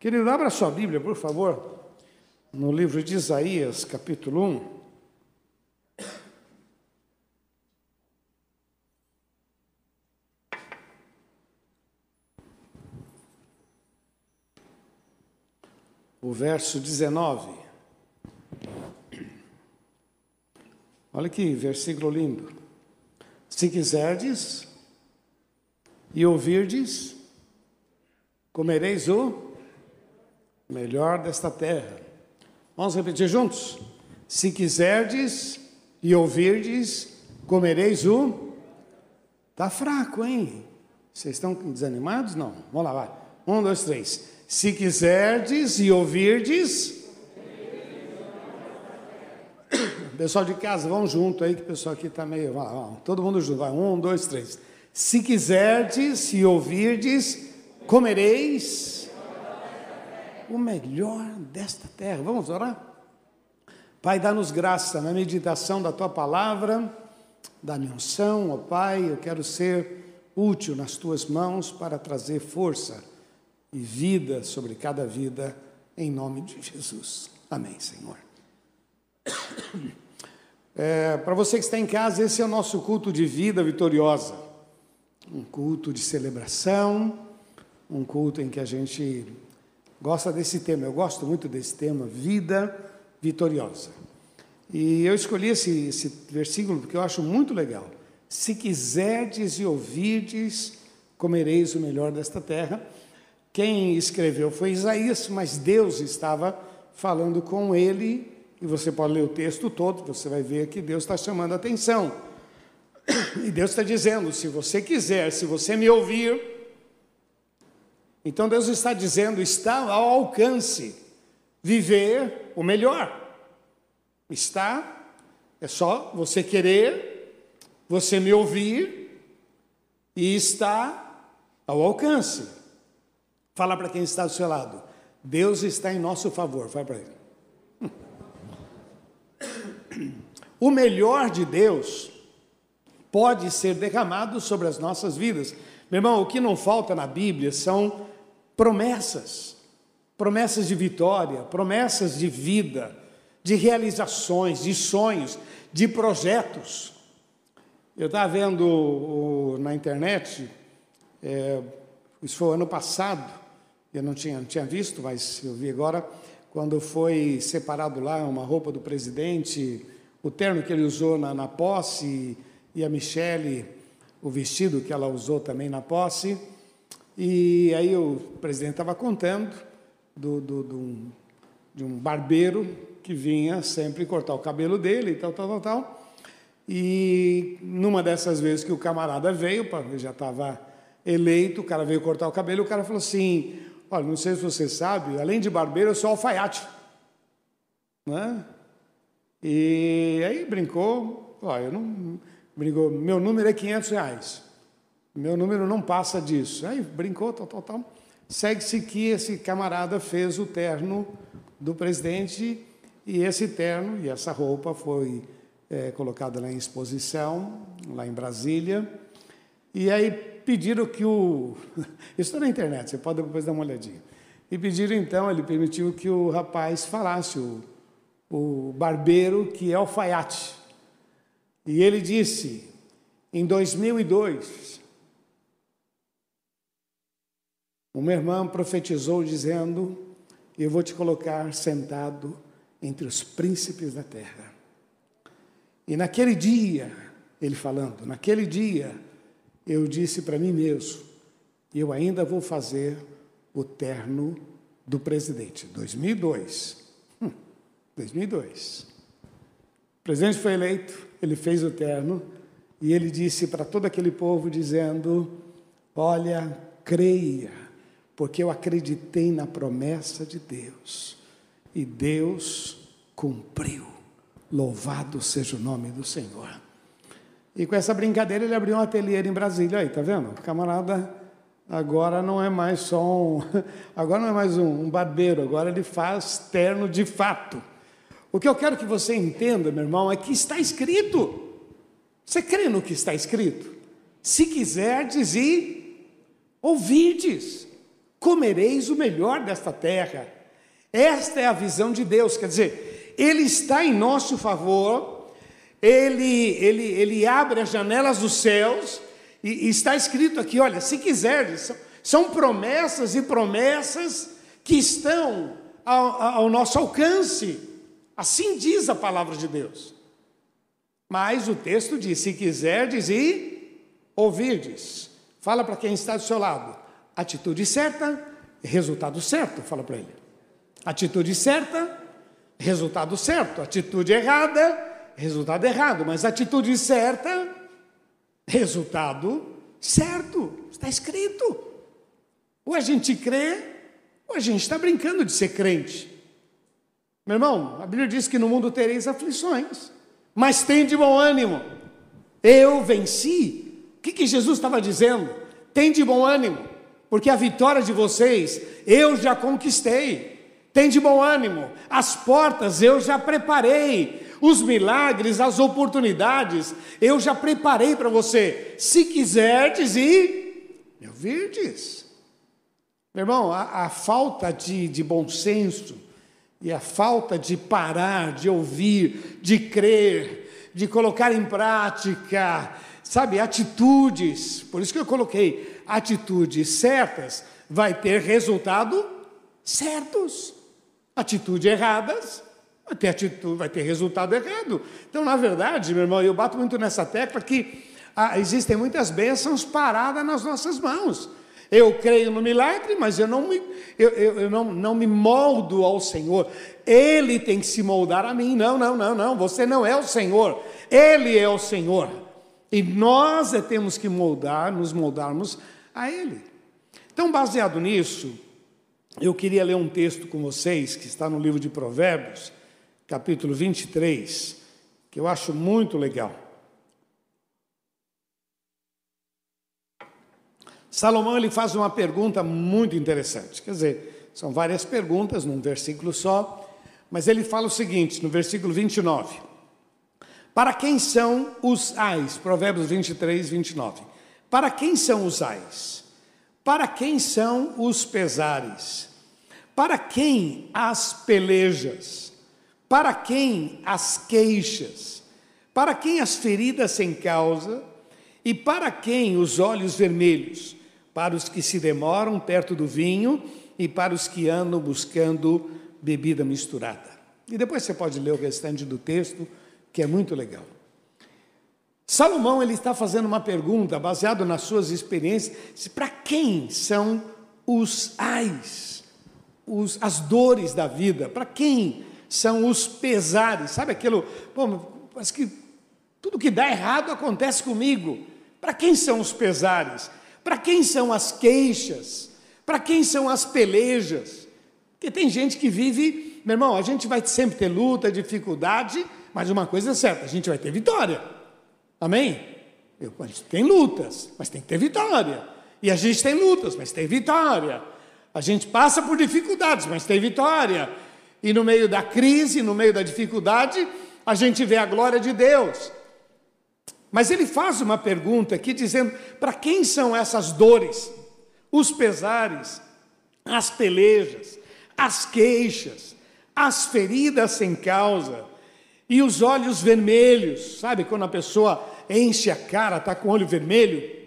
Querido, abra sua Bíblia, por favor, no livro de Isaías, capítulo 1. O verso 19. Olha que versículo lindo. Se quiserdes e ouvirdes, comereis o melhor desta terra. Vamos repetir juntos? Se quiserdes e ouvirdes, comereis o. Está fraco, hein? Vocês estão desanimados? Não. Vamos lá, vai. Um, dois, três. Se quiserdes e ouvirdes. Pessoal de casa, vamos junto aí, que o pessoal aqui está meio. Todo mundo junto, vai. Um, dois, três. Se quiserdes e ouvirdes, comereis o melhor desta terra. Vamos orar? Pai, dá-nos graça na meditação da tua palavra, da minha unção, ó Pai, eu quero ser útil nas tuas mãos para trazer força e vida sobre cada vida, em nome de Jesus. Amém, Senhor. É, Para você que está em casa, esse é o nosso culto de vida vitoriosa. Um culto de celebração, um culto em que a gente gosta desse tema. Eu gosto muito desse tema, vida vitoriosa. E eu escolhi esse, esse versículo porque eu acho muito legal. Se quiserdes e ouvirdes, comereis o melhor desta terra. Quem escreveu foi Isaías, mas Deus estava falando com ele e você pode ler o texto todo, você vai ver que Deus está chamando a atenção. E Deus está dizendo: se você quiser, se você me ouvir, então Deus está dizendo, está ao alcance viver o melhor. Está, é só você querer, você me ouvir, e está ao alcance. Fala para quem está do seu lado. Deus está em nosso favor. Fala para ele. O melhor de Deus pode ser derramado sobre as nossas vidas. Meu irmão, o que não falta na Bíblia são promessas, promessas de vitória, promessas de vida, de realizações, de sonhos, de projetos. Eu estava vendo na internet, é, isso foi ano passado, eu não tinha, não tinha visto, mas eu vi agora, quando foi separado lá uma roupa do presidente o terno que ele usou na, na posse e a Michele, o vestido que ela usou também na posse. E aí o presidente estava contando do, do, do um, de um barbeiro que vinha sempre cortar o cabelo dele e tal, tal, tal, tal. E numa dessas vezes que o camarada veio, ele já estava eleito, o cara veio cortar o cabelo, o cara falou assim: Olha, não sei se você sabe, além de barbeiro, eu sou alfaiate. Né? E aí brincou, ó, eu não, brincou, meu número é 500 reais, meu número não passa disso. Aí brincou, tal, tal, tal. Segue-se que esse camarada fez o terno do presidente e esse terno e essa roupa foi é, colocada lá em exposição, lá em Brasília. E aí pediram que o. Isso está na internet, você pode depois dar uma olhadinha. E pediram então, ele permitiu que o rapaz falasse o o barbeiro que é alfaiate. E ele disse, em 2002, uma irmã profetizou dizendo: Eu vou te colocar sentado entre os príncipes da terra. E naquele dia, ele falando, naquele dia, eu disse para mim mesmo: Eu ainda vou fazer o terno do presidente. 2002. 2002. O presidente foi eleito, ele fez o terno e ele disse para todo aquele povo dizendo: "Olha, creia, porque eu acreditei na promessa de Deus e Deus cumpriu. Louvado seja o nome do Senhor." E com essa brincadeira ele abriu um ateliê em Brasília aí, tá vendo? O camarada agora não é mais só um, agora não é mais um, um barbeiro, agora ele faz terno de fato. O que eu quero que você entenda, meu irmão, é que está escrito. Você crê no que está escrito? Se quiserdes e ouvirdes. Comereis o melhor desta terra. Esta é a visão de Deus, quer dizer, Ele está em nosso favor, Ele, ele, ele abre as janelas dos céus, e, e está escrito aqui: olha, se quiseres, são, são promessas e promessas que estão ao, ao nosso alcance, assim diz a palavra de Deus. Mas o texto diz: se quiserdes e ouvirdes, fala para quem está do seu lado, Atitude certa, resultado certo, fala para ele. Atitude certa, resultado certo. Atitude errada, resultado errado. Mas atitude certa, resultado certo. Está escrito. Ou a gente crê, ou a gente está brincando de ser crente. Meu irmão, a Bíblia diz que no mundo tereis aflições, mas tem de bom ânimo. Eu venci. O que, que Jesus estava dizendo? Tem de bom ânimo porque a vitória de vocês eu já conquistei. Tem de bom ânimo, as portas eu já preparei, os milagres, as oportunidades eu já preparei para você. Se quiserdes e me ouvirdes. Meu irmão, a, a falta de, de bom senso e a falta de parar, de ouvir, de crer, de colocar em prática, sabe, atitudes. Por isso que eu coloquei atitudes certas, vai ter resultado certos. Atitudes erradas, vai ter, atitude, vai ter resultado errado. Então, na verdade, meu irmão, eu bato muito nessa tecla que ah, existem muitas bênçãos paradas nas nossas mãos. Eu creio no milagre, mas eu não me, eu, eu, eu, não, não me moldo ao Senhor. Ele tem que se moldar a mim. Não, não, não, não. Você não é o Senhor. Ele é o Senhor. E nós é temos que moldar, nos moldarmos a Ele. Então, baseado nisso, eu queria ler um texto com vocês, que está no livro de Provérbios, capítulo 23, que eu acho muito legal. Salomão ele faz uma pergunta muito interessante. Quer dizer, são várias perguntas num versículo só, mas ele fala o seguinte, no versículo 29. Para quem são os ais? Provérbios 23, 29. Para quem são os ais? Para quem são os pesares? Para quem as pelejas? Para quem as queixas? Para quem as feridas sem causa? E para quem os olhos vermelhos? Para os que se demoram perto do vinho e para os que andam buscando bebida misturada. E depois você pode ler o restante do texto, que é muito legal. Salomão ele está fazendo uma pergunta baseado nas suas experiências, para quem são os ais, os, as dores da vida? Para quem são os pesares? Sabe aquilo, pô, mas que tudo que dá errado acontece comigo. Para quem são os pesares? Para quem são as queixas? Para quem são as pelejas? Porque tem gente que vive, meu irmão, a gente vai sempre ter luta, dificuldade, mas uma coisa é certa, a gente vai ter vitória. Amém? Eu, a gente tem lutas, mas tem que ter vitória. E a gente tem lutas, mas tem vitória. A gente passa por dificuldades, mas tem vitória. E no meio da crise, no meio da dificuldade, a gente vê a glória de Deus. Mas ele faz uma pergunta aqui dizendo: para quem são essas dores, os pesares, as pelejas, as queixas, as feridas sem causa e os olhos vermelhos? Sabe quando a pessoa enche a cara, está com o olho vermelho.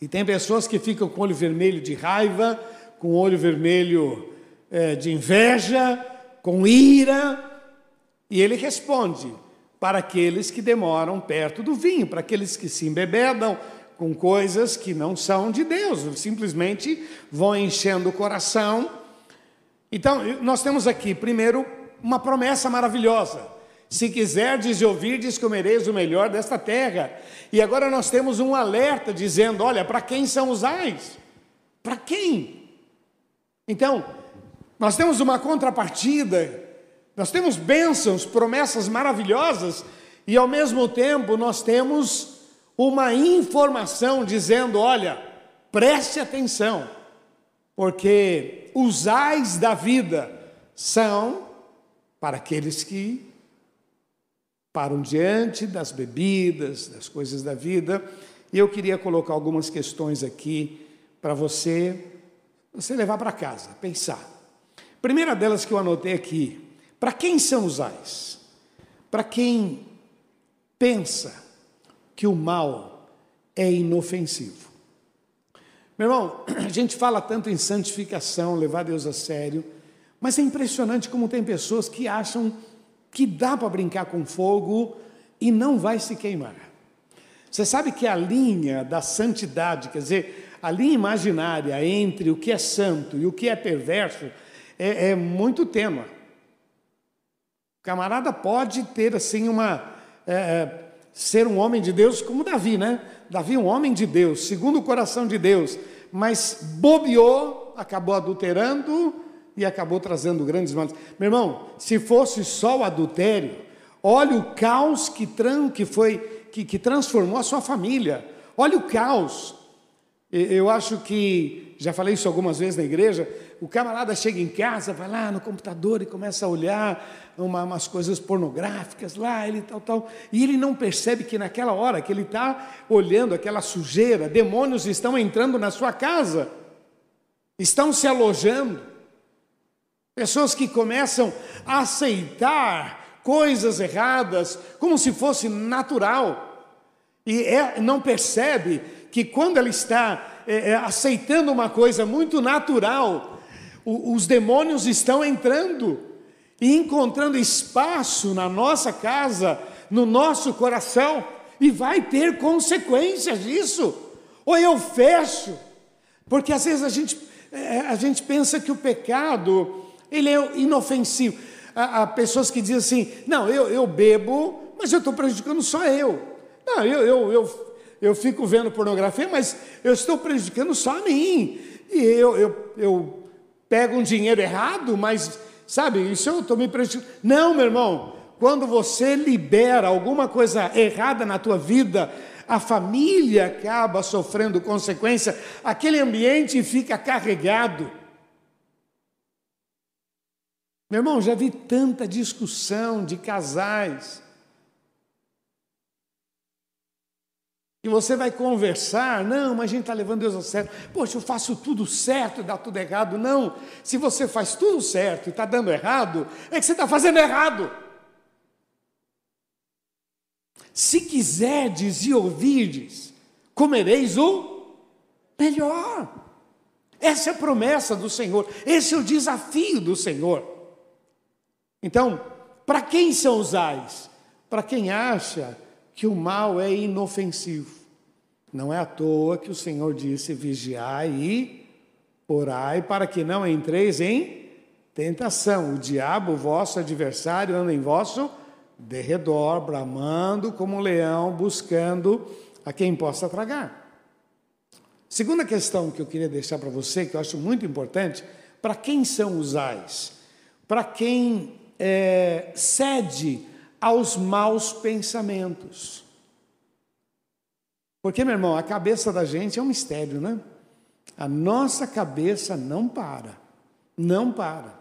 E tem pessoas que ficam com o olho vermelho de raiva, com o olho vermelho é, de inveja, com ira. E ele responde: para aqueles que demoram perto do vinho, para aqueles que se embebedam com coisas que não são de Deus, simplesmente vão enchendo o coração. Então, nós temos aqui, primeiro, uma promessa maravilhosa. Se quiserdes e ouvirdes, comereis o melhor desta terra. E agora nós temos um alerta dizendo: olha, para quem são os ais? Para quem? Então, nós temos uma contrapartida, nós temos bênçãos, promessas maravilhosas, e ao mesmo tempo nós temos uma informação dizendo: olha, preste atenção, porque os ais da vida são para aqueles que param diante das bebidas, das coisas da vida, e eu queria colocar algumas questões aqui para você você levar para casa, pensar. Primeira delas que eu anotei aqui, para quem são os ais? Para quem pensa que o mal é inofensivo. Meu irmão, a gente fala tanto em santificação, levar Deus a sério, mas é impressionante como tem pessoas que acham que dá para brincar com fogo e não vai se queimar. Você sabe que a linha da santidade, quer dizer, a linha imaginária entre o que é santo e o que é perverso, é, é muito tênue. O camarada pode ter assim uma. É, é, ser um homem de Deus como Davi, né? Davi, um homem de Deus, segundo o coração de Deus, mas bobeou, acabou adulterando e acabou trazendo grandes males. Meu irmão, se fosse só o adultério, olha o caos que, tran, que foi que, que transformou a sua família. Olha o caos. Eu acho que, já falei isso algumas vezes na igreja, o camarada chega em casa, vai lá no computador e começa a olhar uma, umas coisas pornográficas lá, ele tal, tal, e ele não percebe que naquela hora que ele está olhando aquela sujeira, demônios estão entrando na sua casa, estão se alojando. Pessoas que começam a aceitar coisas erradas como se fosse natural, e é, não percebe que quando ela está é, é, aceitando uma coisa muito natural, o, os demônios estão entrando e encontrando espaço na nossa casa, no nosso coração, e vai ter consequências disso. Ou eu fecho, porque às vezes a gente, é, a gente pensa que o pecado ele é inofensivo. Há, há pessoas que dizem assim: não, eu, eu bebo, mas eu estou prejudicando só eu. Não, eu, eu, eu eu fico vendo pornografia, mas eu estou prejudicando só a mim. E eu, eu, eu pego um dinheiro errado, mas, sabe, isso eu estou me prejudicando. Não, meu irmão, quando você libera alguma coisa errada na tua vida, a família acaba sofrendo consequência, aquele ambiente fica carregado. Meu irmão, já vi tanta discussão de casais E você vai conversar, não, mas a gente está levando Deus a sério. Poxa, eu faço tudo certo e dá tudo errado. Não, se você faz tudo certo e está dando errado, é que você está fazendo errado. Se quiserdes e ouvirdes, comereis o melhor. Essa é a promessa do Senhor, esse é o desafio do Senhor. Então, para quem são os ais? Para quem acha que o mal é inofensivo. Não é à toa que o Senhor disse: vigiai e orai para que não entreis em tentação. O diabo, vosso adversário, anda em vosso derredor, bramando como um leão, buscando a quem possa tragar. Segunda questão que eu queria deixar para você, que eu acho muito importante, para quem são os ais? Para quem é, cede aos maus pensamentos. Porque, meu irmão, a cabeça da gente é um mistério, né? A nossa cabeça não para, não para.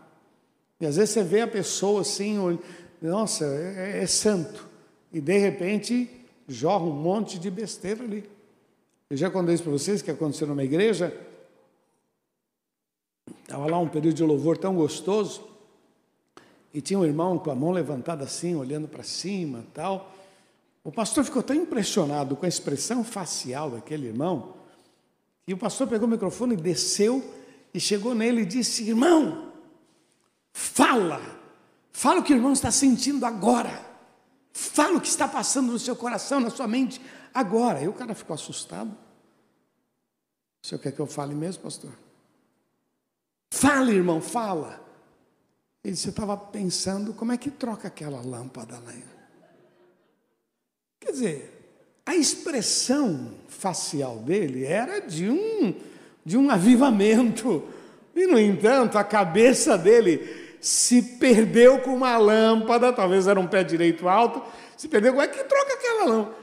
E às vezes você vê a pessoa assim, nossa, é, é, é santo, e de repente jorra um monte de besteira ali. Eu já contei isso para vocês que aconteceu numa igreja. Estava lá um período de louvor tão gostoso. E tinha um irmão com a mão levantada assim, olhando para cima tal. O pastor ficou tão impressionado com a expressão facial daquele irmão, que o pastor pegou o microfone desceu e chegou nele e disse: Irmão, fala, fala o que o irmão está sentindo agora, fala o que está passando no seu coração, na sua mente agora. E o cara ficou assustado. O senhor quer que eu fale mesmo, pastor? Fala, irmão, fala. Ele disse: Eu estava pensando como é que troca aquela lâmpada lá. Quer dizer, a expressão facial dele era de um, de um avivamento. E, no entanto, a cabeça dele se perdeu com uma lâmpada, talvez era um pé direito alto, se perdeu, como é que troca aquela lâmpada?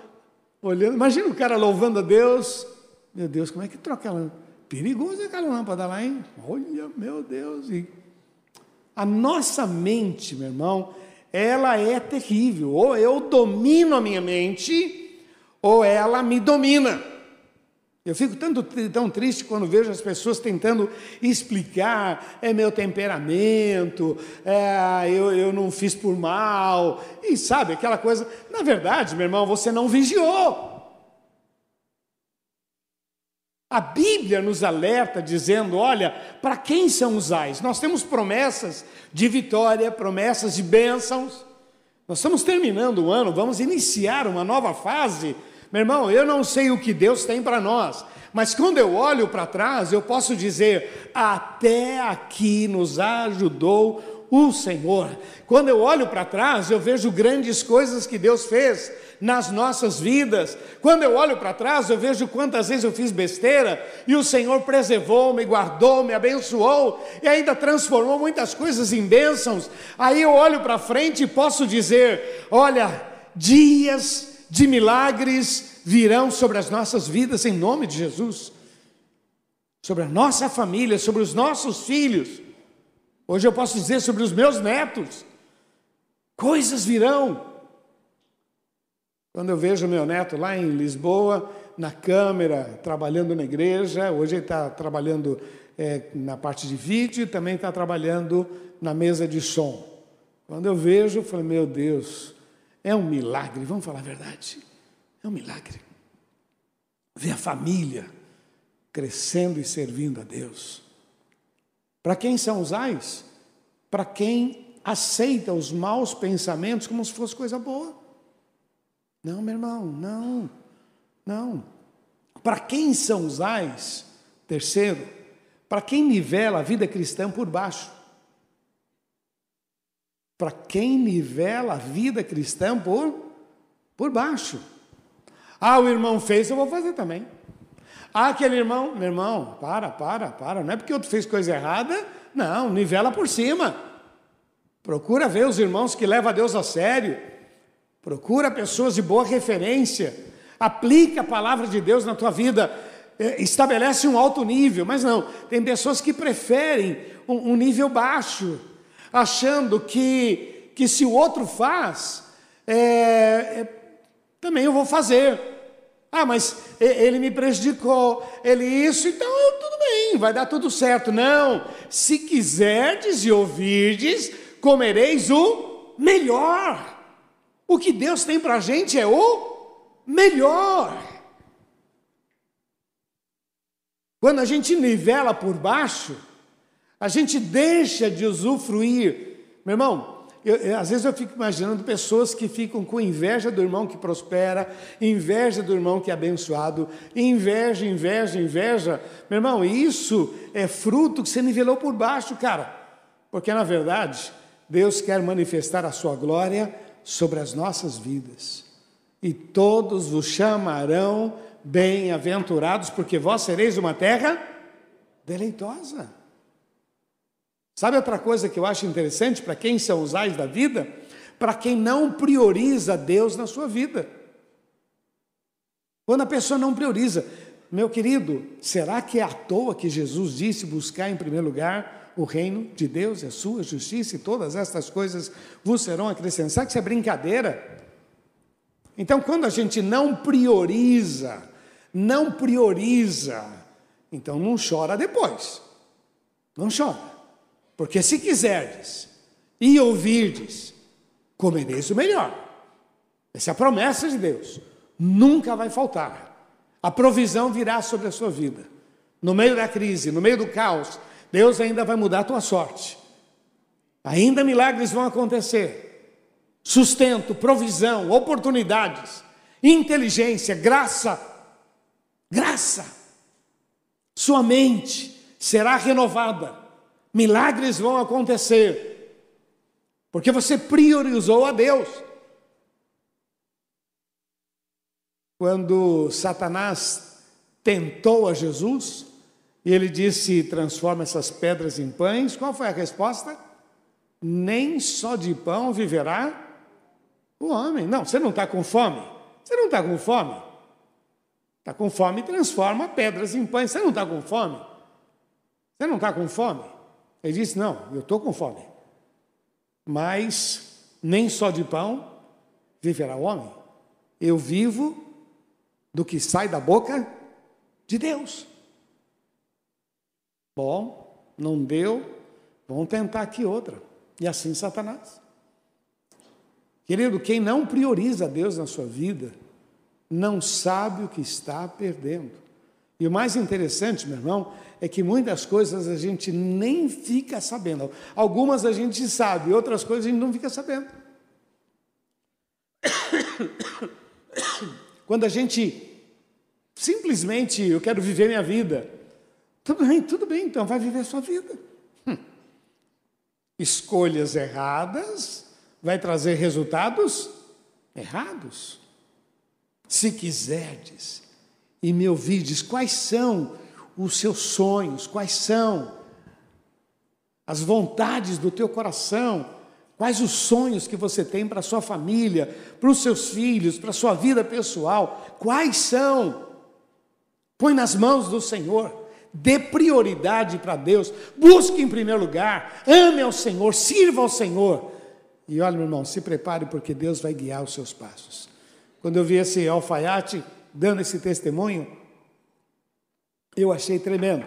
Olhando, imagina o cara louvando a Deus, meu Deus, como é que troca aquela lâmpada? Perigoso aquela lâmpada lá, hein? Olha, meu Deus, e a nossa mente, meu irmão, ela é terrível. Ou eu domino a minha mente, ou ela me domina. Eu fico tanto, tão triste quando vejo as pessoas tentando explicar, é meu temperamento, é, eu, eu não fiz por mal, e sabe, aquela coisa. Na verdade, meu irmão, você não vigiou. A Bíblia nos alerta dizendo: olha, para quem são os ais? Nós temos promessas de vitória, promessas de bênçãos. Nós estamos terminando o ano, vamos iniciar uma nova fase. Meu irmão, eu não sei o que Deus tem para nós, mas quando eu olho para trás, eu posso dizer: até aqui nos ajudou o Senhor. Quando eu olho para trás, eu vejo grandes coisas que Deus fez nas nossas vidas. Quando eu olho para trás, eu vejo quantas vezes eu fiz besteira e o Senhor preservou, me guardou, me abençoou e ainda transformou muitas coisas em bênçãos. Aí eu olho para frente e posso dizer: olha, dias de milagres virão sobre as nossas vidas em nome de Jesus. Sobre a nossa família, sobre os nossos filhos. Hoje eu posso dizer sobre os meus netos. Coisas virão. Quando eu vejo meu neto lá em Lisboa, na câmera, trabalhando na igreja, hoje ele está trabalhando é, na parte de vídeo e também está trabalhando na mesa de som. Quando eu vejo, eu falo, meu Deus, é um milagre, vamos falar a verdade. É um milagre. Ver a família crescendo e servindo a Deus. Para quem são os ais? Para quem aceita os maus pensamentos como se fosse coisa boa. Não, meu irmão, não, não. Para quem são os ais? Terceiro, para quem nivela a vida cristã por baixo. Para quem nivela a vida cristã por, por baixo. Ah, o irmão fez, eu vou fazer também. Ah, aquele irmão, meu irmão, para, para, para. Não é porque outro fez coisa errada, não, nivela por cima. Procura ver os irmãos que levam a Deus a sério. Procura pessoas de boa referência. Aplica a palavra de Deus na tua vida. É, estabelece um alto nível. Mas não, tem pessoas que preferem um, um nível baixo, achando que, que se o outro faz, é, é, também eu vou fazer. Ah, mas ele me prejudicou, ele isso, então tudo bem, vai dar tudo certo. Não, se quiserdes e ouvirdes, comereis o melhor. O que Deus tem para a gente é o melhor. Quando a gente nivela por baixo, a gente deixa de usufruir. Meu irmão, eu, eu, às vezes eu fico imaginando pessoas que ficam com inveja do irmão que prospera, inveja do irmão que é abençoado, inveja, inveja, inveja. Meu irmão, isso é fruto que você nivelou por baixo, cara. Porque na verdade, Deus quer manifestar a sua glória sobre as nossas vidas. E todos vos chamarão bem-aventurados, porque vós sereis uma terra deleitosa. Sabe outra coisa que eu acho interessante para quem são os ais da vida? Para quem não prioriza Deus na sua vida. Quando a pessoa não prioriza, meu querido, será que é à toa que Jesus disse buscar em primeiro lugar o reino de Deus e a sua justiça e todas estas coisas vos serão acrescentadas? Será que isso é brincadeira? Então, quando a gente não prioriza, não prioriza, então não chora depois. Não chora. Porque se quiserdes e ouvirdes, comereis o melhor. Essa é a promessa de Deus. Nunca vai faltar. A provisão virá sobre a sua vida. No meio da crise, no meio do caos, Deus ainda vai mudar a tua sorte. Ainda milagres vão acontecer. Sustento, provisão, oportunidades, inteligência, graça. Graça. Sua mente será renovada milagres vão acontecer, porque você priorizou a Deus. Quando Satanás tentou a Jesus, e ele disse: transforma essas pedras em pães, qual foi a resposta? Nem só de pão viverá o homem. Não, você não está com fome. Você não está com fome. Está com fome, transforma pedras em pães. Você não está com fome. Você não está com fome. Ele disse: Não, eu estou com fome, mas nem só de pão viverá o homem. Eu vivo do que sai da boca de Deus. Bom, não deu, vamos tentar aqui outra. E assim Satanás. Querido, quem não prioriza Deus na sua vida, não sabe o que está perdendo. E o mais interessante, meu irmão, é que muitas coisas a gente nem fica sabendo. Algumas a gente sabe, outras coisas a gente não fica sabendo. Quando a gente simplesmente, eu quero viver minha vida, tudo bem, tudo bem, então vai viver a sua vida. Hum. Escolhas erradas vai trazer resultados errados. Se quiserdes e me ouvides, quais são os seus sonhos, quais são as vontades do teu coração, quais os sonhos que você tem para a sua família, para os seus filhos, para a sua vida pessoal, quais são? Põe nas mãos do Senhor. Dê prioridade para Deus, busque em primeiro lugar, ame ao Senhor, sirva ao Senhor. E olha, meu irmão, se prepare porque Deus vai guiar os seus passos. Quando eu vi esse alfaiate dando esse testemunho, eu achei tremendo,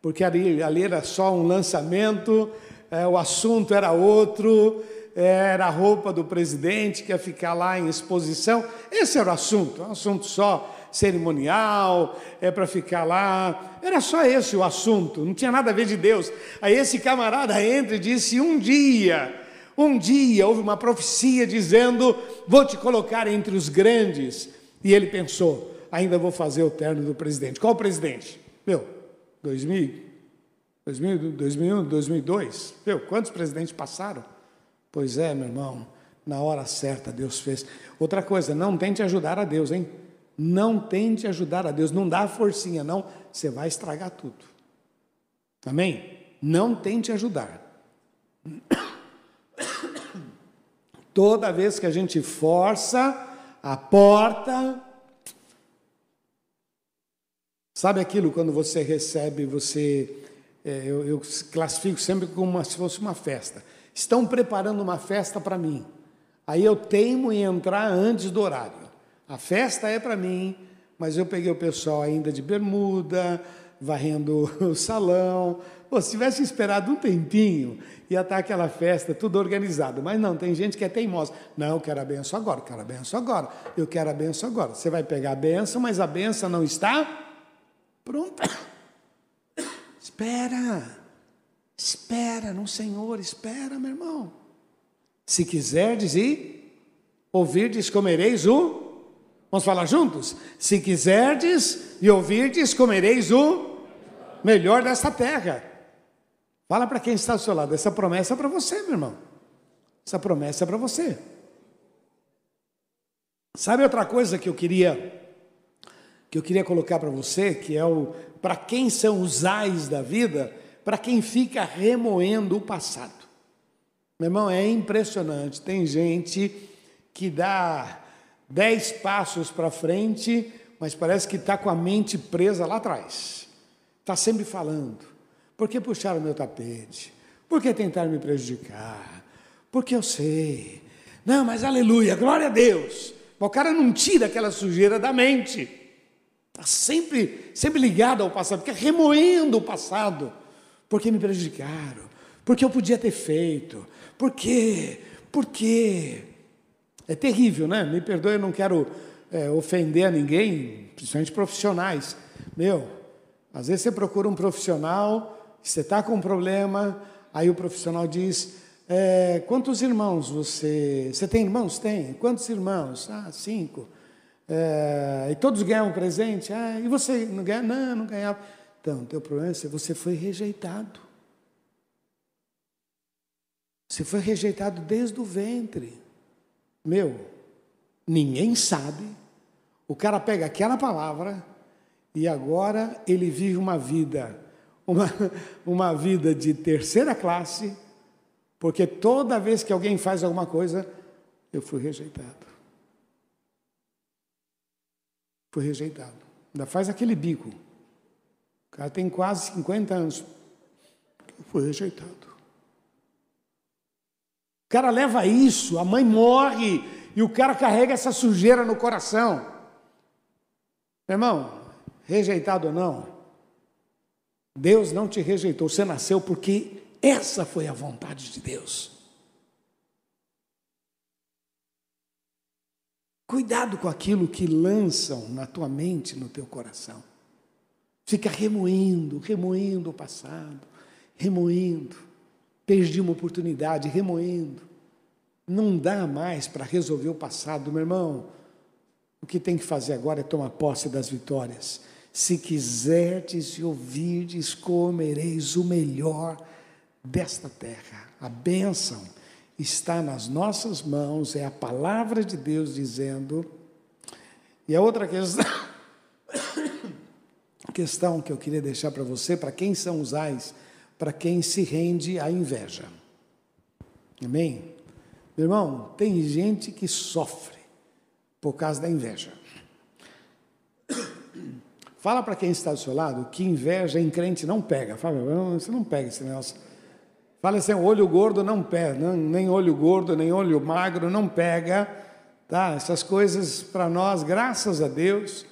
porque ali, ali era só um lançamento, é, o assunto era outro, era a roupa do presidente que ia ficar lá em exposição. Esse era o assunto, um assunto só cerimonial, é para ficar lá. Era só esse o assunto, não tinha nada a ver de Deus. Aí esse camarada entra e disse: Um dia, um dia houve uma profecia dizendo: Vou te colocar entre os grandes. E ele pensou: Ainda vou fazer o terno do presidente. Qual presidente? Meu, 2000, 2000, 2001, 2002. Meu, quantos presidentes passaram? Pois é, meu irmão, na hora certa Deus fez. Outra coisa, não tente ajudar a Deus, hein? Não tente ajudar a Deus, não dá forcinha, não, você vai estragar tudo. Amém? Não tente ajudar. Toda vez que a gente força a porta, sabe aquilo quando você recebe, você, é, eu, eu classifico sempre como se fosse uma festa. Estão preparando uma festa para mim. Aí eu teimo em entrar antes do horário. A festa é para mim, mas eu peguei o pessoal ainda de bermuda, varrendo o salão. Pô, se tivesse esperado um tempinho, ia estar aquela festa tudo organizado. Mas não, tem gente que é teimosa. Não, eu quero a benção agora, eu quero a benção agora, eu quero a benção agora. Você vai pegar a benção, mas a benção não está pronta. Espera, espera no Senhor, espera, meu irmão. Se quiserdes ir, ouvirdes, comereis o Vamos falar juntos? Se quiserdes e ouvirdes, comereis o melhor desta terra. Fala para quem está ao seu lado, essa promessa é para você, meu irmão. Essa promessa é para você. Sabe outra coisa que eu queria que eu queria colocar para você, que é o para quem são os ais da vida, para quem fica remoendo o passado. Meu irmão, é impressionante. Tem gente que dá dez passos para frente, mas parece que está com a mente presa lá atrás. Está sempre falando. Por que puxaram meu tapete? Por que tentaram me prejudicar? Porque eu sei. Não, mas aleluia, glória a Deus. O cara não tira aquela sujeira da mente. Está sempre, sempre ligado ao passado, fica remoendo o passado. Porque me prejudicaram? Porque eu podia ter feito? Por quê? Por quê? É terrível, né? Me perdoe, eu não quero é, ofender a ninguém, principalmente profissionais. Meu, às vezes você procura um profissional, você está com um problema, aí o profissional diz: é, quantos irmãos você. Você tem irmãos? Tem. Quantos irmãos? Ah, cinco. É, e todos ganham um presente? Ah, e você não ganha? Não, não ganhava. Então, o teu problema é que você foi rejeitado. Você foi rejeitado desde o ventre. Meu, ninguém sabe. O cara pega aquela palavra e agora ele vive uma vida, uma, uma vida de terceira classe, porque toda vez que alguém faz alguma coisa, eu fui rejeitado. Fui rejeitado. Ainda faz aquele bico. O cara tem quase 50 anos. Eu fui rejeitado. O cara leva isso, a mãe morre e o cara carrega essa sujeira no coração. Irmão, rejeitado ou não, Deus não te rejeitou, você nasceu porque essa foi a vontade de Deus. Cuidado com aquilo que lançam na tua mente, no teu coração. Fica remoendo, remoendo o passado, remoendo. Perdi uma oportunidade, remoendo. Não dá mais para resolver o passado, meu irmão. O que tem que fazer agora é tomar posse das vitórias. Se quiserdes e ouvirdes, comereis o melhor desta terra. A bênção está nas nossas mãos, é a palavra de Deus dizendo. E a outra questão, questão que eu queria deixar para você, para quem são os ais, para quem se rende à inveja. Amém? Meu irmão, tem gente que sofre por causa da inveja. Fala para quem está do seu lado que inveja em crente não pega. Fala, você não pega esse negócio. Fala assim, olho gordo não pega, nem olho gordo, nem olho magro não pega. Tá? Essas coisas para nós, graças a Deus,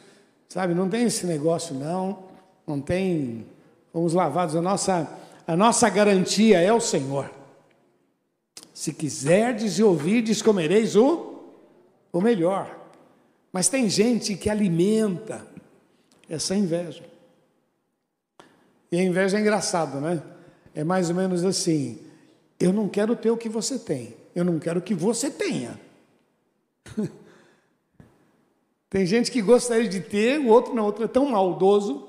sabe, não tem esse negócio não. Não tem, fomos lavados, a nossa, a nossa garantia é o Senhor. Se quiserdes e ouvirdes, comereis o, o melhor. Mas tem gente que alimenta essa inveja. E a inveja é engraçado, né? É mais ou menos assim: eu não quero ter o que você tem, eu não quero que você tenha. tem gente que gostaria de ter, o outro não, o outro é tão maldoso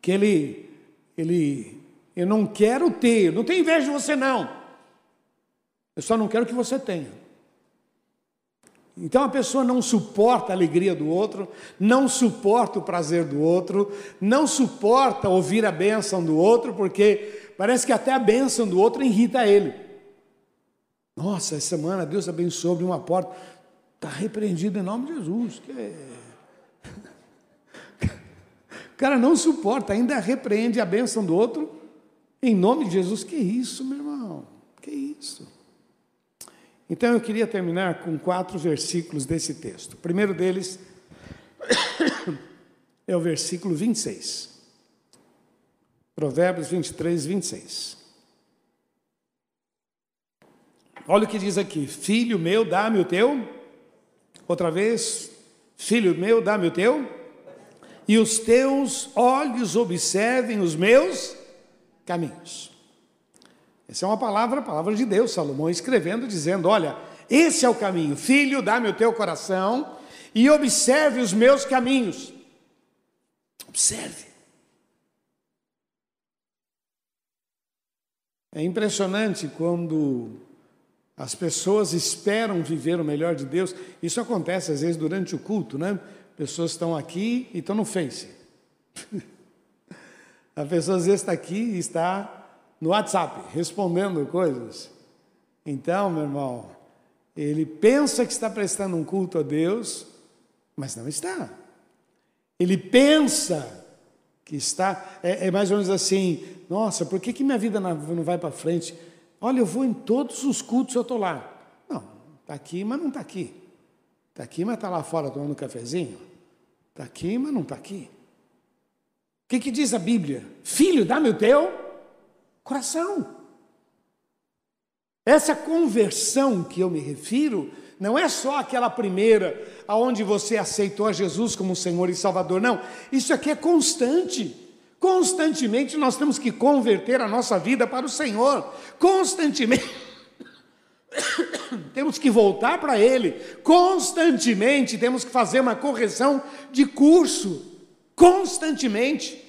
que ele, ele, eu não quero ter, não tenho inveja de você não. Eu só não quero que você tenha. Então a pessoa não suporta a alegria do outro, não suporta o prazer do outro, não suporta ouvir a bênção do outro, porque parece que até a bênção do outro irrita ele. Nossa, essa semana Deus abençoou, abriu uma porta, está repreendido em nome de Jesus. Que... Cara não suporta, ainda repreende a bênção do outro em nome de Jesus. Que isso, meu irmão? Que isso? Então eu queria terminar com quatro versículos desse texto. O primeiro deles é o versículo 26. Provérbios 23, 26. Olha o que diz aqui: Filho meu, dá-me o teu. Outra vez, filho meu, dá-me o teu. E os teus olhos observem os meus caminhos. Essa é uma palavra, palavra de Deus, Salomão escrevendo, dizendo: Olha, esse é o caminho, filho, dá-me o teu coração e observe os meus caminhos. Observe. É impressionante quando as pessoas esperam viver o melhor de Deus. Isso acontece às vezes durante o culto, né? Pessoas estão aqui e estão no Face. A pessoa às vezes está aqui e está no WhatsApp, respondendo coisas. Então, meu irmão, ele pensa que está prestando um culto a Deus, mas não está. Ele pensa que está, é, é mais ou menos assim: nossa, por que, que minha vida não, vai para frente? Olha, eu vou em todos os cultos, eu estou lá. Não, está aqui, mas não está aqui. Está aqui, mas está lá fora tomando um cafezinho. Está aqui, mas não está aqui. O que, que diz a Bíblia? Filho, dá-me o teu coração. Essa conversão que eu me refiro não é só aquela primeira aonde você aceitou a Jesus como Senhor e Salvador, não. Isso aqui é constante. Constantemente nós temos que converter a nossa vida para o Senhor. Constantemente temos que voltar para Ele. Constantemente temos que fazer uma correção de curso. Constantemente.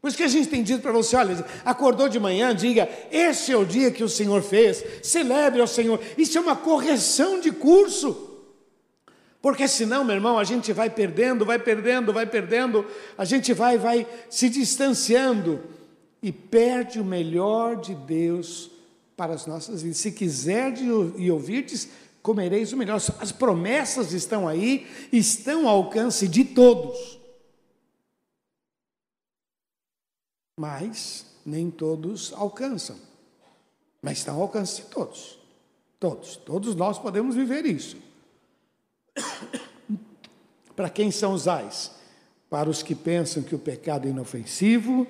Por isso que a gente tem dito para você, olha, acordou de manhã, diga, esse é o dia que o Senhor fez, celebre ao Senhor. Isso é uma correção de curso. Porque senão, meu irmão, a gente vai perdendo, vai perdendo, vai perdendo, a gente vai, vai se distanciando e perde o melhor de Deus para as nossas vidas. Se quiser e ouvirdes, comereis o melhor. As promessas estão aí, estão ao alcance de todos. mas nem todos alcançam. Mas estão ao alcance de todos. Todos. Todos nós podemos viver isso. Para quem são os ais? para os que pensam que o pecado é inofensivo,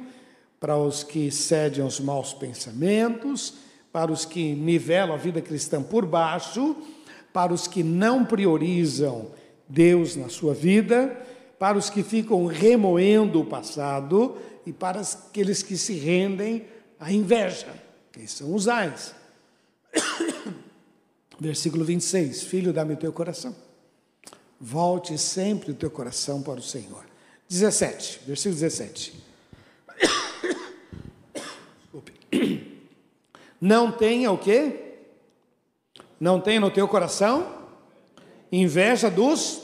para os que cedem aos maus pensamentos, para os que nivelam a vida cristã por baixo, para os que não priorizam Deus na sua vida, para os que ficam remoendo o passado e para aqueles que se rendem à inveja, que são os ais. Versículo 26: Filho, dá-me o teu coração. Volte sempre o teu coração para o Senhor. 17, versículo 17. Não tenha o quê? Não tenha no teu coração inveja dos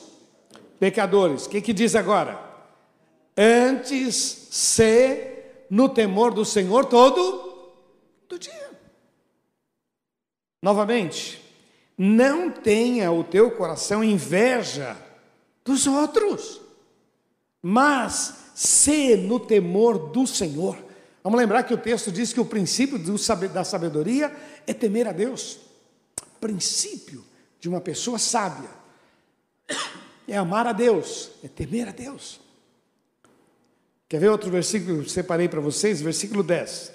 pecadores. O que, que diz agora? Antes se no temor do Senhor todo do dia. Novamente, não tenha o teu coração inveja dos outros mas se no temor do Senhor. Vamos lembrar que o texto diz que o princípio da sabedoria é temer a Deus. O princípio de uma pessoa sábia é amar a Deus, é temer a Deus. Quer ver outro versículo que separei para vocês? Versículo 10.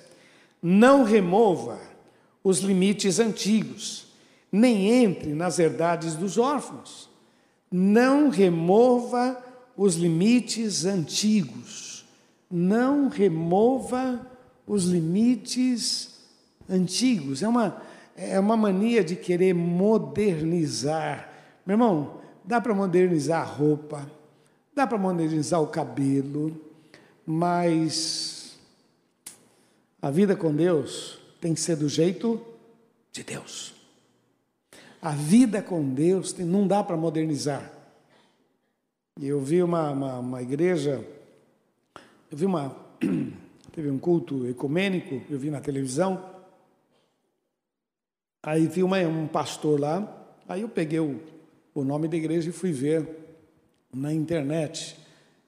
Não remova os limites antigos, nem entre nas herdades dos órfãos. Não remova os limites antigos. Não remova os limites antigos. É uma, é uma mania de querer modernizar. Meu irmão, dá para modernizar a roupa, dá para modernizar o cabelo, mas a vida com Deus tem que ser do jeito de Deus. A vida com Deus tem, não dá para modernizar. Eu vi uma, uma, uma igreja, eu vi uma, teve um culto ecumênico, eu vi na televisão, aí vi uma, um pastor lá, aí eu peguei o, o nome da igreja e fui ver na internet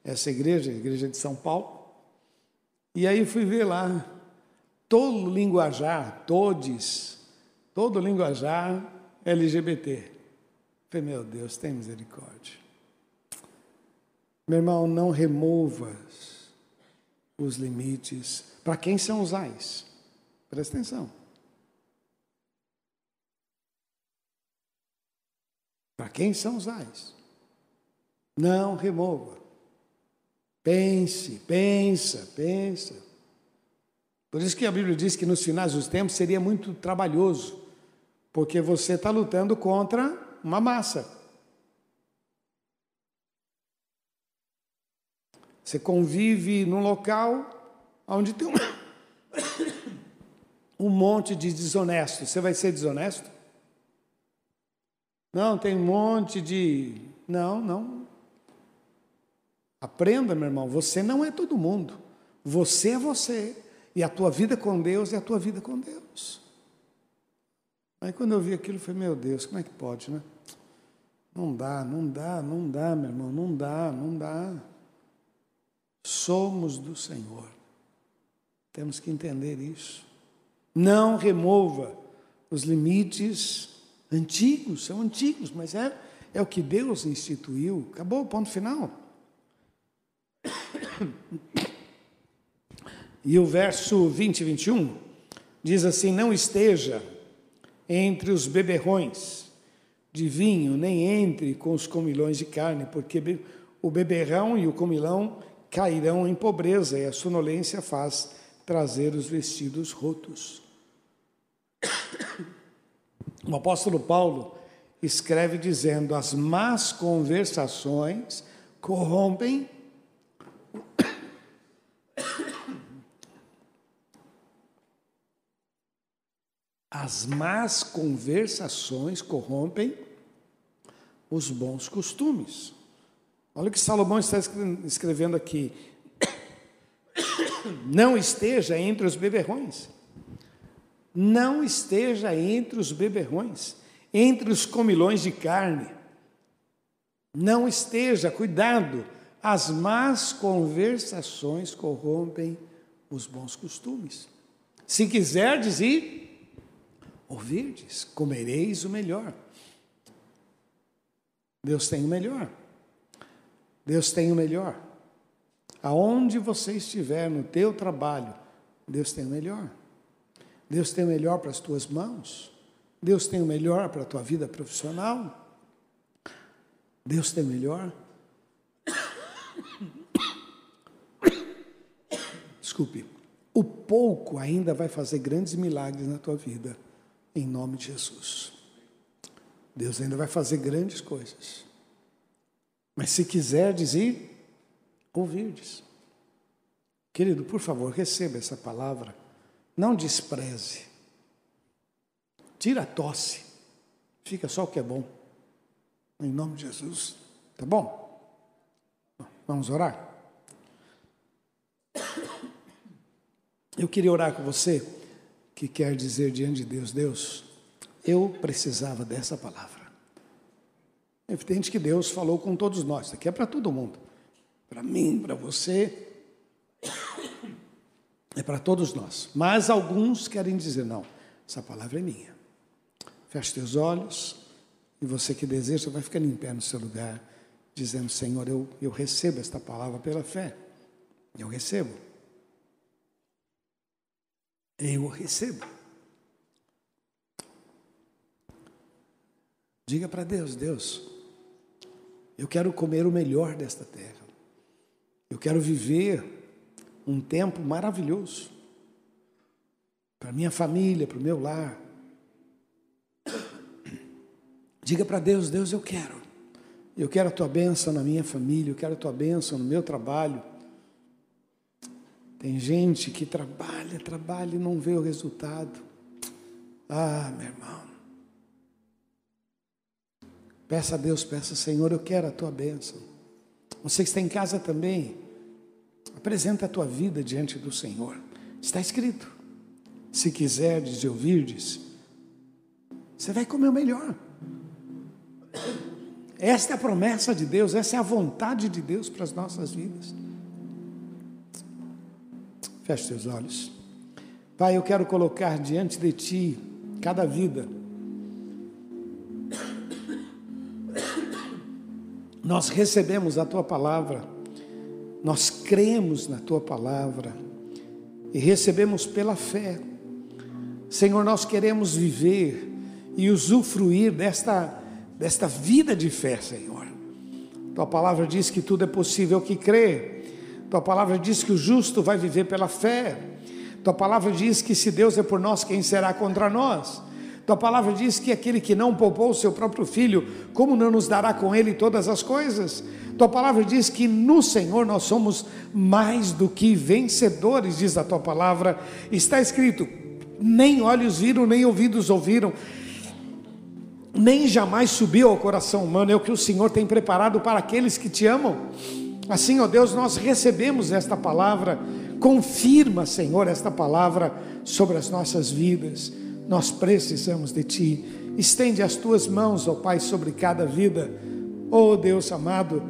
essa igreja, a igreja de São Paulo, e aí fui ver lá, todo linguajar, todes, todo linguajar LGBT. Falei, meu Deus, tem misericórdia. Meu irmão, não removas os limites. Para quem são os ais? Presta atenção. Para quem são os ais? Não remova. Pense, pensa, pensa. Por isso que a Bíblia diz que nos finais dos tempos seria muito trabalhoso, porque você está lutando contra uma massa. Você convive num local onde tem um, um monte de desonestos. Você vai ser desonesto? Não, tem um monte de. Não, não. Aprenda, meu irmão, você não é todo mundo. Você é você. E a tua vida com Deus é a tua vida com Deus. Aí quando eu vi aquilo, eu falei, meu Deus, como é que pode, né? Não dá, não dá, não dá, meu irmão, não dá, não dá somos do Senhor. Temos que entender isso. Não remova os limites antigos, são antigos, mas é, é o que Deus instituiu. Acabou ponto final. E o verso 20 e 21 diz assim: Não esteja entre os beberrões de vinho, nem entre com os comilões de carne, porque o beberrão e o comilão cairão em pobreza, e a sonolência faz trazer os vestidos rotos. O apóstolo Paulo escreve dizendo: as más conversações corrompem as más conversações corrompem os bons costumes. Olha o que Salomão está escrevendo aqui. Não esteja entre os beberrões. Não esteja entre os beberrões, entre os comilões de carne. Não esteja, cuidado, as más conversações corrompem os bons costumes. Se quiserdes ir, ouvirdes, comereis o melhor. Deus tem o melhor. Deus tem o melhor. aonde você estiver no teu trabalho, Deus tem o melhor. Deus tem o melhor para as tuas mãos. Deus tem o melhor para a tua vida profissional. Deus tem o melhor. Desculpe. O pouco ainda vai fazer grandes milagres na tua vida, em nome de Jesus. Deus ainda vai fazer grandes coisas. Mas se quiserdes ir, ouvirdes. Querido, por favor, receba essa palavra. Não despreze. Tira a tosse. Fica só o que é bom. Em nome de Jesus. Tá bom? Vamos orar? Eu queria orar com você que quer dizer diante de Deus: Deus, eu precisava dessa palavra. É evidente que Deus falou com todos nós, isso aqui é para todo mundo. Para mim, para você, é para todos nós. Mas alguns querem dizer: não, essa palavra é minha. Feche teus olhos e você que deseja vai ficando em pé no seu lugar, dizendo: Senhor, eu, eu recebo esta palavra pela fé. Eu recebo. Eu recebo. Diga para Deus: Deus, eu quero comer o melhor desta terra. Eu quero viver um tempo maravilhoso para minha família, para o meu lar. Diga para Deus: Deus, eu quero. Eu quero a tua bênção na minha família, eu quero a tua bênção no meu trabalho. Tem gente que trabalha, trabalha e não vê o resultado. Ah, meu irmão. Peça a Deus, peça, Senhor, eu quero a tua bênção. Você que está em casa também, apresenta a tua vida diante do Senhor. Está escrito: se quiserdes e ouvirdes, você vai comer o melhor. Esta é a promessa de Deus, essa é a vontade de Deus para as nossas vidas. Feche seus olhos. Pai, eu quero colocar diante de Ti cada vida Nós recebemos a tua palavra, nós cremos na tua palavra e recebemos pela fé. Senhor, nós queremos viver e usufruir desta, desta vida de fé, Senhor. Tua palavra diz que tudo é possível que crê. Tua palavra diz que o justo vai viver pela fé. Tua palavra diz que se Deus é por nós, quem será contra nós? Tua palavra diz que aquele que não poupou o seu próprio filho, como não nos dará com ele todas as coisas? Tua palavra diz que no Senhor nós somos mais do que vencedores, diz a tua palavra. Está escrito: nem olhos viram, nem ouvidos ouviram, nem jamais subiu ao coração humano, é o que o Senhor tem preparado para aqueles que te amam. Assim, ó Deus, nós recebemos esta palavra, confirma, Senhor, esta palavra sobre as nossas vidas. Nós precisamos de Ti. Estende as tuas mãos, ó Pai, sobre cada vida. Oh Deus amado,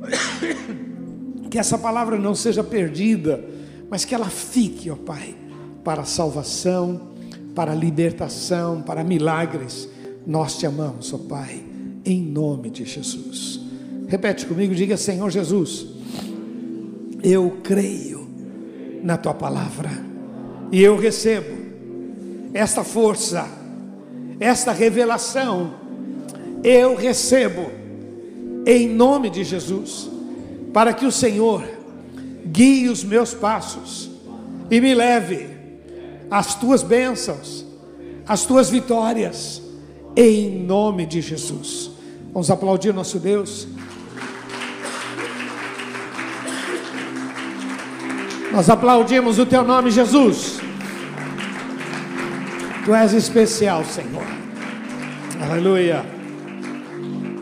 que essa palavra não seja perdida, mas que ela fique, ó Pai, para salvação, para libertação, para milagres. Nós te amamos, ó Pai, em nome de Jesus. Repete comigo, diga: Senhor Jesus, eu creio na tua palavra e eu recebo esta força, esta revelação, eu recebo em nome de Jesus, para que o Senhor guie os meus passos e me leve às tuas bênçãos, às tuas vitórias, em nome de Jesus. Vamos aplaudir nosso Deus. Nós aplaudimos o teu nome, Jesus. Tu és especial, Senhor. Aleluia.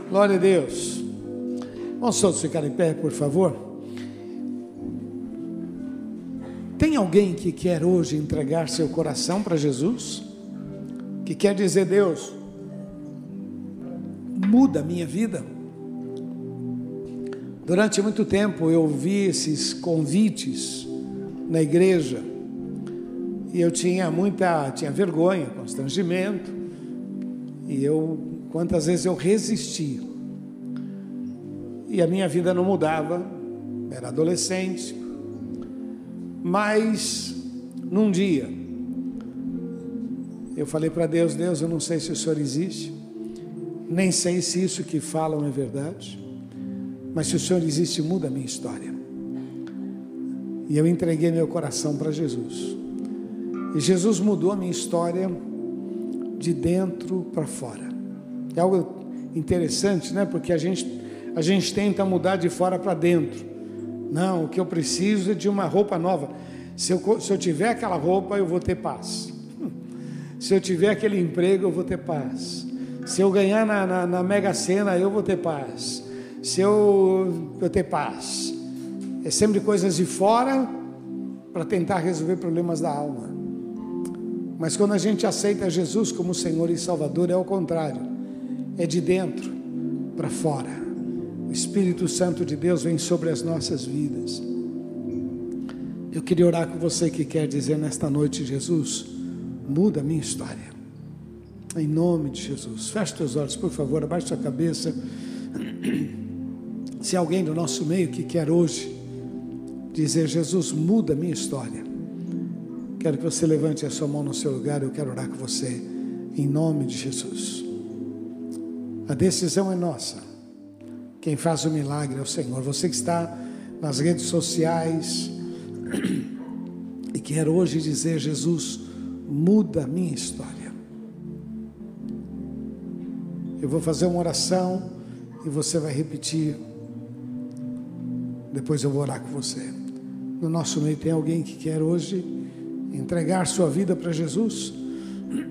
Glória a Deus. Vamos todos ficar em pé, por favor. Tem alguém que quer hoje entregar seu coração para Jesus? Que quer dizer, Deus, muda a minha vida? Durante muito tempo eu ouvi esses convites na igreja e eu tinha muita, tinha vergonha, constrangimento. E eu, quantas vezes eu resisti. E a minha vida não mudava. era adolescente, mas num dia eu falei para Deus: Deus, eu não sei se o Senhor existe, nem sei se isso que falam é verdade, mas se o Senhor existe, muda a minha história. E eu entreguei meu coração para Jesus. E Jesus mudou a minha história de dentro para fora. É algo interessante, né? Porque a gente, a gente tenta mudar de fora para dentro. Não, o que eu preciso é de uma roupa nova. Se eu, se eu tiver aquela roupa, eu vou ter paz. Se eu tiver aquele emprego, eu vou ter paz. Se eu ganhar na, na, na Mega Sena, eu vou ter paz. Se eu, eu ter paz. É sempre coisas de fora para tentar resolver problemas da alma. Mas quando a gente aceita Jesus como Senhor e Salvador, é o contrário. É de dentro para fora. O Espírito Santo de Deus vem sobre as nossas vidas. Eu queria orar com você que quer dizer nesta noite, Jesus, muda a minha história. Em nome de Jesus. Feche teus olhos, por favor, abaixe sua cabeça. Se alguém do nosso meio que quer hoje dizer, Jesus, muda a minha história. Quero que você levante a sua mão no seu lugar, eu quero orar com você, em nome de Jesus. A decisão é nossa. Quem faz o milagre é o Senhor. Você que está nas redes sociais, e quero hoje dizer: Jesus, muda a minha história. Eu vou fazer uma oração e você vai repetir. Depois eu vou orar com você. No nosso meio tem alguém que quer hoje entregar sua vida para Jesus?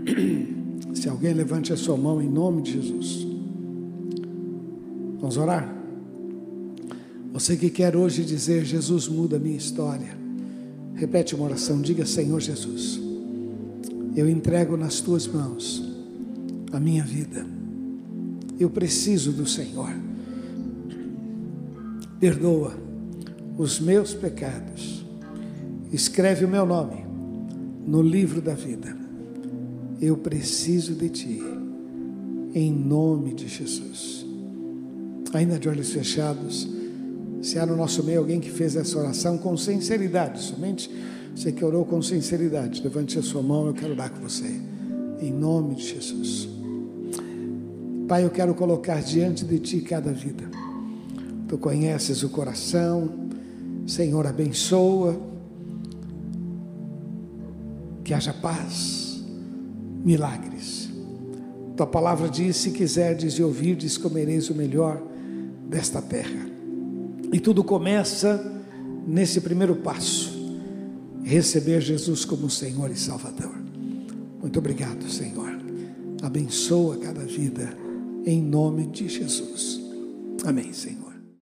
Se alguém levante a sua mão em nome de Jesus. Vamos orar? Você que quer hoje dizer, Jesus muda a minha história. Repete uma oração, diga Senhor Jesus, eu entrego nas tuas mãos a minha vida. Eu preciso do Senhor. Perdoa os meus pecados. Escreve o meu nome no livro da vida. Eu preciso de ti. Em nome de Jesus. Ainda de olhos fechados. Se há no nosso meio alguém que fez essa oração com sinceridade, somente você que orou com sinceridade, levante a sua mão, eu quero orar com você, em nome de Jesus. Pai, eu quero colocar diante de Ti cada vida. Tu conheces o coração, Senhor, abençoa, que haja paz, milagres. Tua palavra diz: se quiserdes e ouvirdes, comereis o melhor desta terra. E tudo começa nesse primeiro passo: receber Jesus como Senhor e Salvador. Muito obrigado, Senhor. Abençoa cada vida, em nome de Jesus. Amém, Senhor.